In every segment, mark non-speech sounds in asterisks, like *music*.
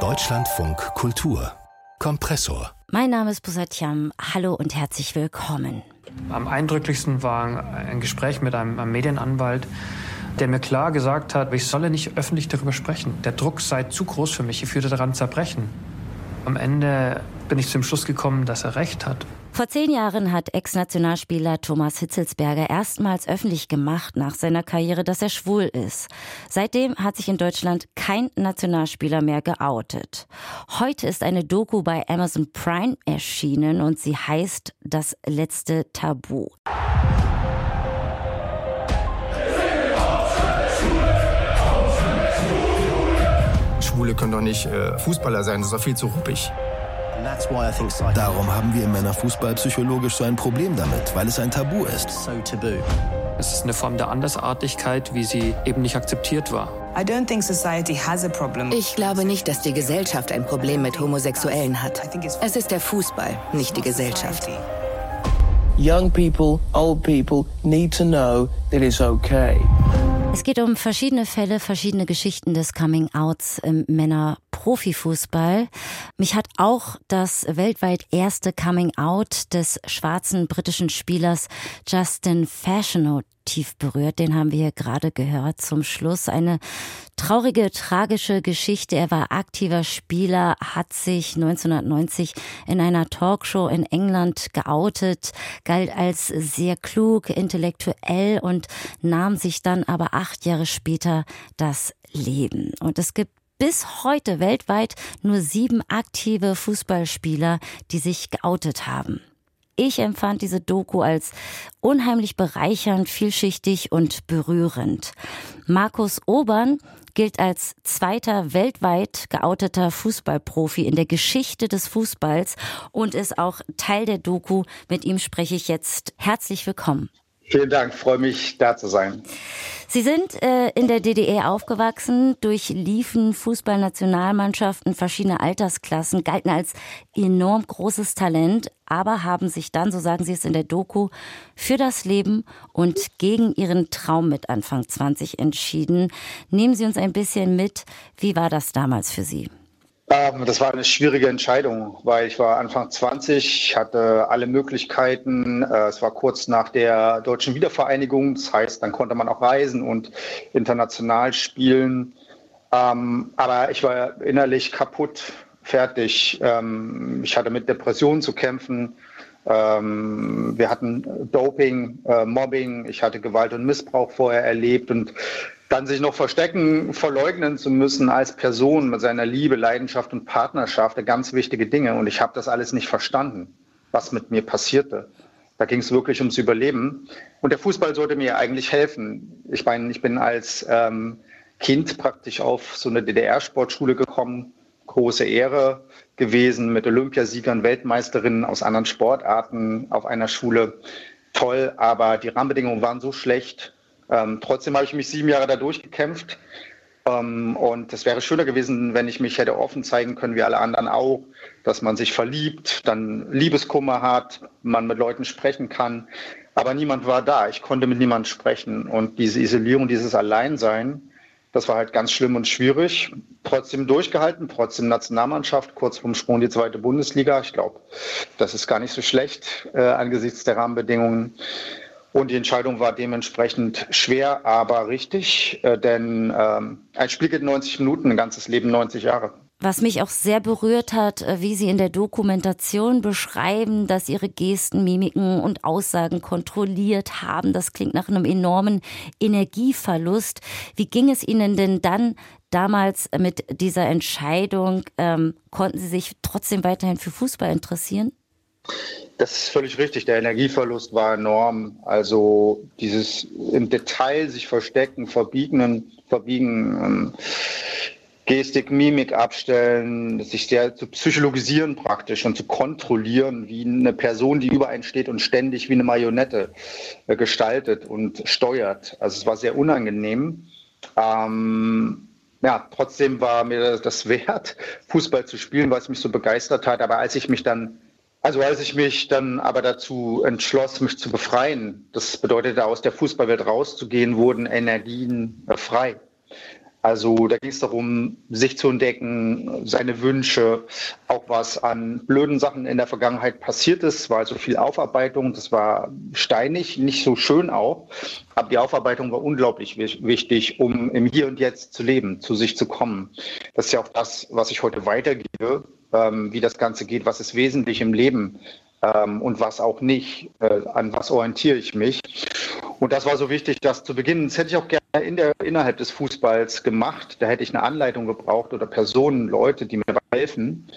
Deutschlandfunk Kultur Kompressor. Mein Name ist Busatjam. Hallo und herzlich willkommen. Am eindrücklichsten war ein Gespräch mit einem, einem Medienanwalt, der mir klar gesagt hat, ich solle nicht öffentlich darüber sprechen. Der Druck sei zu groß für mich, ich würde daran zerbrechen. Am Ende bin ich zum Schluss gekommen, dass er recht hat. Vor zehn Jahren hat Ex-Nationalspieler Thomas Hitzelsberger erstmals öffentlich gemacht nach seiner Karriere, dass er schwul ist. Seitdem hat sich in Deutschland kein Nationalspieler mehr geoutet. Heute ist eine Doku bei Amazon Prime erschienen und sie heißt Das letzte Tabu. Schwule können doch nicht äh, Fußballer sein, das ist doch viel zu ruppig. Darum haben wir im Männerfußball psychologisch so ein Problem damit, weil es ein Tabu ist. Es ist eine Form der Andersartigkeit, wie sie eben nicht akzeptiert war. Ich glaube nicht, dass die Gesellschaft ein Problem mit Homosexuellen hat. Es ist der Fußball, nicht die Gesellschaft. Young people, old people need to know that it's okay. Es geht um verschiedene Fälle, verschiedene Geschichten des Coming-Outs im Männer-Profifußball. Mich hat auch das weltweit erste Coming-Out des schwarzen britischen Spielers Justin Fashionow tief berührt. Den haben wir gerade gehört zum Schluss. Eine traurige, tragische Geschichte. Er war aktiver Spieler, hat sich 1990 in einer Talkshow in England geoutet, galt als sehr klug, intellektuell und nahm sich dann aber acht Jahre später das Leben. Und es gibt bis heute weltweit nur sieben aktive Fußballspieler, die sich geoutet haben. Ich empfand diese Doku als unheimlich bereichernd, vielschichtig und berührend. Markus Obern gilt als zweiter weltweit geouteter Fußballprofi in der Geschichte des Fußballs und ist auch Teil der Doku. Mit ihm spreche ich jetzt. Herzlich willkommen. Vielen Dank, freue mich, da zu sein. Sie sind äh, in der DDR aufgewachsen, durchliefen Fußballnationalmannschaften verschiedener Altersklassen, galten als enorm großes Talent, aber haben sich dann, so sagen Sie es in der Doku, für das Leben und gegen Ihren Traum mit Anfang 20 entschieden. Nehmen Sie uns ein bisschen mit, wie war das damals für Sie? Ähm, das war eine schwierige Entscheidung, weil ich war Anfang 20, hatte alle Möglichkeiten. Äh, es war kurz nach der deutschen Wiedervereinigung. Das heißt, dann konnte man auch reisen und international spielen. Ähm, aber ich war innerlich kaputt, fertig. Ähm, ich hatte mit Depressionen zu kämpfen. Wir hatten Doping, äh, Mobbing. Ich hatte Gewalt und Missbrauch vorher erlebt und dann sich noch verstecken, verleugnen zu müssen als Person mit seiner Liebe, Leidenschaft und Partnerschaft, ganz wichtige Dinge. Und ich habe das alles nicht verstanden, was mit mir passierte. Da ging es wirklich ums Überleben. Und der Fußball sollte mir eigentlich helfen. Ich meine, ich bin als ähm, Kind praktisch auf so eine DDR-Sportschule gekommen. Große Ehre gewesen mit Olympiasiegern, Weltmeisterinnen aus anderen Sportarten auf einer Schule. Toll, aber die Rahmenbedingungen waren so schlecht, ähm, trotzdem habe ich mich sieben Jahre da durchgekämpft. Ähm, und es wäre schöner gewesen, wenn ich mich hätte offen zeigen können, wie alle anderen auch, dass man sich verliebt, dann Liebeskummer hat, man mit Leuten sprechen kann. Aber niemand war da. Ich konnte mit niemandem sprechen. Und diese Isolierung, dieses Alleinsein, das war halt ganz schlimm und schwierig. Trotzdem durchgehalten, trotzdem Nationalmannschaft, kurz vorm Sprung in die zweite Bundesliga. Ich glaube, das ist gar nicht so schlecht äh, angesichts der Rahmenbedingungen. Und die Entscheidung war dementsprechend schwer, aber richtig, äh, denn ähm, ein Spiel geht 90 Minuten, ein ganzes Leben 90 Jahre. Was mich auch sehr berührt hat, äh, wie Sie in der Dokumentation beschreiben, dass Ihre Gesten, Mimiken und Aussagen kontrolliert haben. Das klingt nach einem enormen Energieverlust. Wie ging es Ihnen denn dann damals mit dieser Entscheidung? Ähm, konnten Sie sich trotzdem weiterhin für Fußball interessieren? Das ist völlig richtig. Der Energieverlust war enorm. Also dieses im Detail sich verstecken, verbiegen, verbiegen, ähm, Gestik, Mimik abstellen, sich sehr zu psychologisieren praktisch und zu kontrollieren, wie eine Person, die über einen steht und ständig wie eine Marionette äh, gestaltet und steuert. Also es war sehr unangenehm. Ähm, ja, trotzdem war mir das wert, *laughs* Fußball zu spielen, weil es mich so begeistert hat. Aber als ich mich dann also als ich mich dann aber dazu entschloss, mich zu befreien, das bedeutete aus der Fußballwelt rauszugehen, wurden Energien frei. Also da ging es darum, sich zu entdecken, seine Wünsche, auch was an blöden Sachen in der Vergangenheit passiert ist. war also viel Aufarbeitung, das war steinig, nicht so schön auch. Aber die Aufarbeitung war unglaublich wichtig, um im Hier und Jetzt zu leben, zu sich zu kommen. Das ist ja auch das, was ich heute weitergebe, ähm, wie das Ganze geht, was ist wesentlich im Leben ähm, und was auch nicht, äh, an was orientiere ich mich. Und das war so wichtig, das zu beginnen. Das hätte ich auch gerne in der, innerhalb des Fußballs gemacht. Da hätte ich eine Anleitung gebraucht oder Personen, Leute, die mir helfen.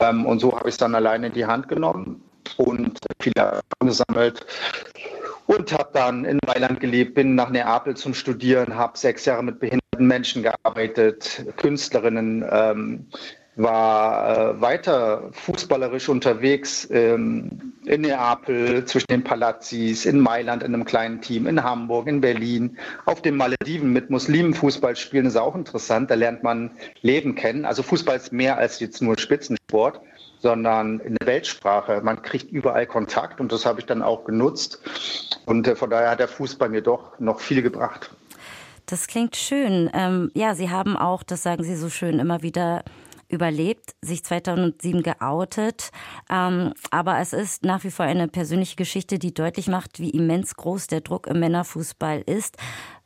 Ähm, und so habe ich es dann alleine in die Hand genommen und viele Erfahrungen gesammelt und habe dann in Mailand gelebt, bin nach Neapel zum Studieren, habe sechs Jahre mit behinderten Menschen gearbeitet, Künstlerinnen, ähm, war äh, weiter fußballerisch unterwegs ähm, in Neapel, zwischen den Palazzis, in Mailand in einem kleinen Team, in Hamburg, in Berlin, auf den Malediven mit Muslimen Fußball spielen, ist auch interessant. Da lernt man Leben kennen. Also Fußball ist mehr als jetzt nur Spitzensport, sondern eine Weltsprache. Man kriegt überall Kontakt und das habe ich dann auch genutzt. Und äh, von daher hat der Fußball mir doch noch viel gebracht. Das klingt schön. Ähm, ja, Sie haben auch, das sagen Sie so schön, immer wieder überlebt, sich 2007 geoutet. Ähm, aber es ist nach wie vor eine persönliche Geschichte, die deutlich macht, wie immens groß der Druck im Männerfußball ist.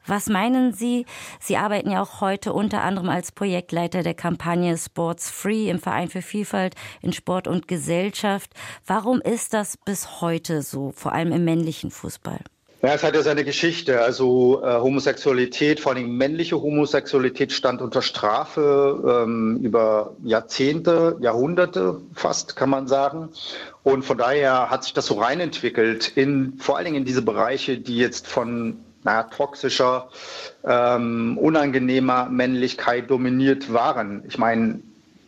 Was meinen Sie? Sie arbeiten ja auch heute unter anderem als Projektleiter der Kampagne Sports Free im Verein für Vielfalt in Sport und Gesellschaft. Warum ist das bis heute so, vor allem im männlichen Fußball? Ja, es hat ja seine Geschichte. Also äh, Homosexualität, vor allem männliche Homosexualität, stand unter Strafe ähm, über Jahrzehnte, Jahrhunderte fast, kann man sagen. Und von daher hat sich das so reinentwickelt, in, vor allen Dingen in diese Bereiche, die jetzt von naja, toxischer, ähm, unangenehmer Männlichkeit dominiert waren. Ich meine,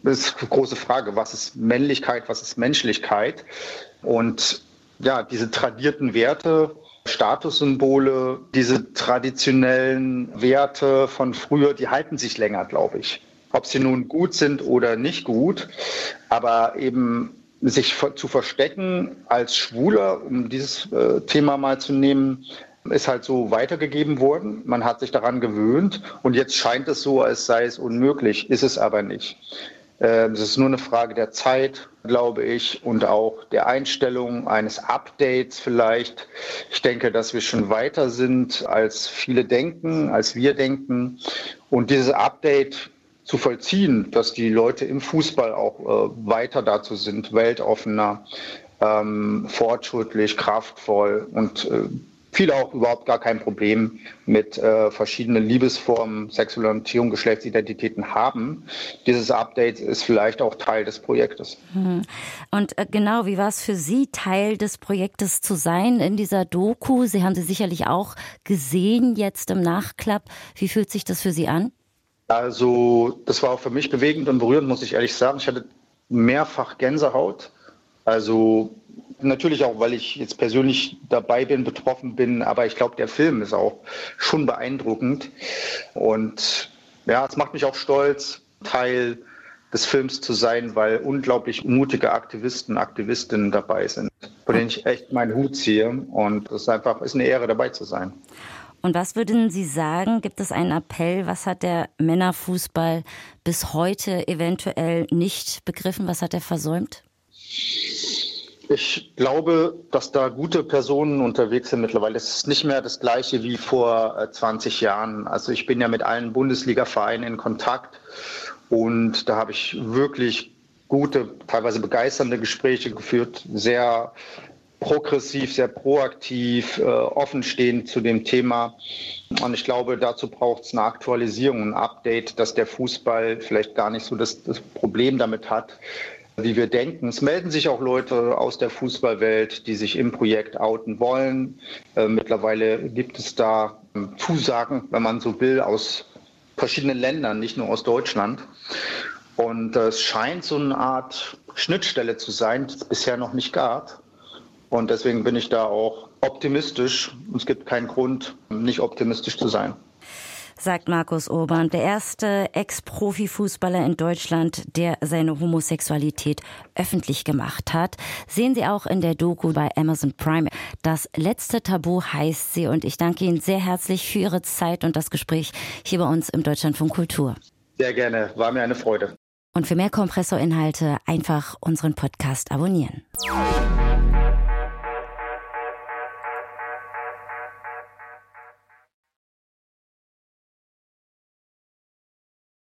das ist eine große Frage, was ist Männlichkeit, was ist Menschlichkeit? Und ja, diese tradierten Werte, Statussymbole, diese traditionellen Werte von früher, die halten sich länger, glaube ich. Ob sie nun gut sind oder nicht gut, aber eben sich zu verstecken als Schwuler, um dieses äh, Thema mal zu nehmen, ist halt so weitergegeben worden. Man hat sich daran gewöhnt und jetzt scheint es so, als sei es unmöglich, ist es aber nicht. Ähm, es ist nur eine Frage der Zeit, glaube ich, und auch der Einstellung eines Updates vielleicht. Ich denke, dass wir schon weiter sind, als viele denken, als wir denken. Und dieses Update zu vollziehen, dass die Leute im Fußball auch äh, weiter dazu sind, weltoffener, ähm, fortschrittlich, kraftvoll und äh, viele auch überhaupt gar kein Problem mit äh, verschiedenen Liebesformen, sexueller Orientierung, Geschlechtsidentitäten haben. Dieses Update ist vielleicht auch Teil des Projektes. Hm. Und äh, genau, wie war es für Sie, Teil des Projektes zu sein in dieser Doku? Sie haben sie sicherlich auch gesehen jetzt im Nachklapp. Wie fühlt sich das für Sie an? Also, das war auch für mich bewegend und berührend, muss ich ehrlich sagen. Ich hatte mehrfach Gänsehaut. Also Natürlich auch, weil ich jetzt persönlich dabei bin, betroffen bin, aber ich glaube, der Film ist auch schon beeindruckend. Und ja, es macht mich auch stolz, Teil des Films zu sein, weil unglaublich mutige Aktivisten, Aktivistinnen dabei sind, von denen ich echt meinen Hut ziehe. Und es ist einfach ist eine Ehre, dabei zu sein. Und was würden Sie sagen? Gibt es einen Appell? Was hat der Männerfußball bis heute eventuell nicht begriffen? Was hat er versäumt? Ich glaube, dass da gute Personen unterwegs sind mittlerweile. Es ist nicht mehr das gleiche wie vor 20 äh, Jahren. Also ich bin ja mit allen Bundesliga-Vereinen in Kontakt und da habe ich wirklich gute, teilweise begeisternde Gespräche geführt, sehr progressiv, sehr proaktiv, äh, offenstehend zu dem Thema. Und ich glaube, dazu braucht es eine Aktualisierung, ein Update, dass der Fußball vielleicht gar nicht so das, das Problem damit hat, wie wir denken. Es melden sich auch Leute aus der Fußballwelt, die sich im Projekt outen wollen. Äh, mittlerweile gibt es da ähm, Zusagen, wenn man so will, aus verschiedenen Ländern, nicht nur aus Deutschland. Und äh, es scheint so eine Art Schnittstelle zu sein, die es bisher noch nicht gab. Und deswegen bin ich da auch optimistisch. Es gibt keinen Grund, nicht optimistisch zu sein. Sagt Markus Urban, der erste Ex-Profi-Fußballer in Deutschland, der seine Homosexualität öffentlich gemacht hat. Sehen Sie auch in der Doku bei Amazon Prime. Das letzte Tabu heißt sie und ich danke Ihnen sehr herzlich für Ihre Zeit und das Gespräch hier bei uns im Deutschlandfunk Kultur. Sehr gerne, war mir eine Freude. Und für mehr Kompressorinhalte einfach unseren Podcast abonnieren.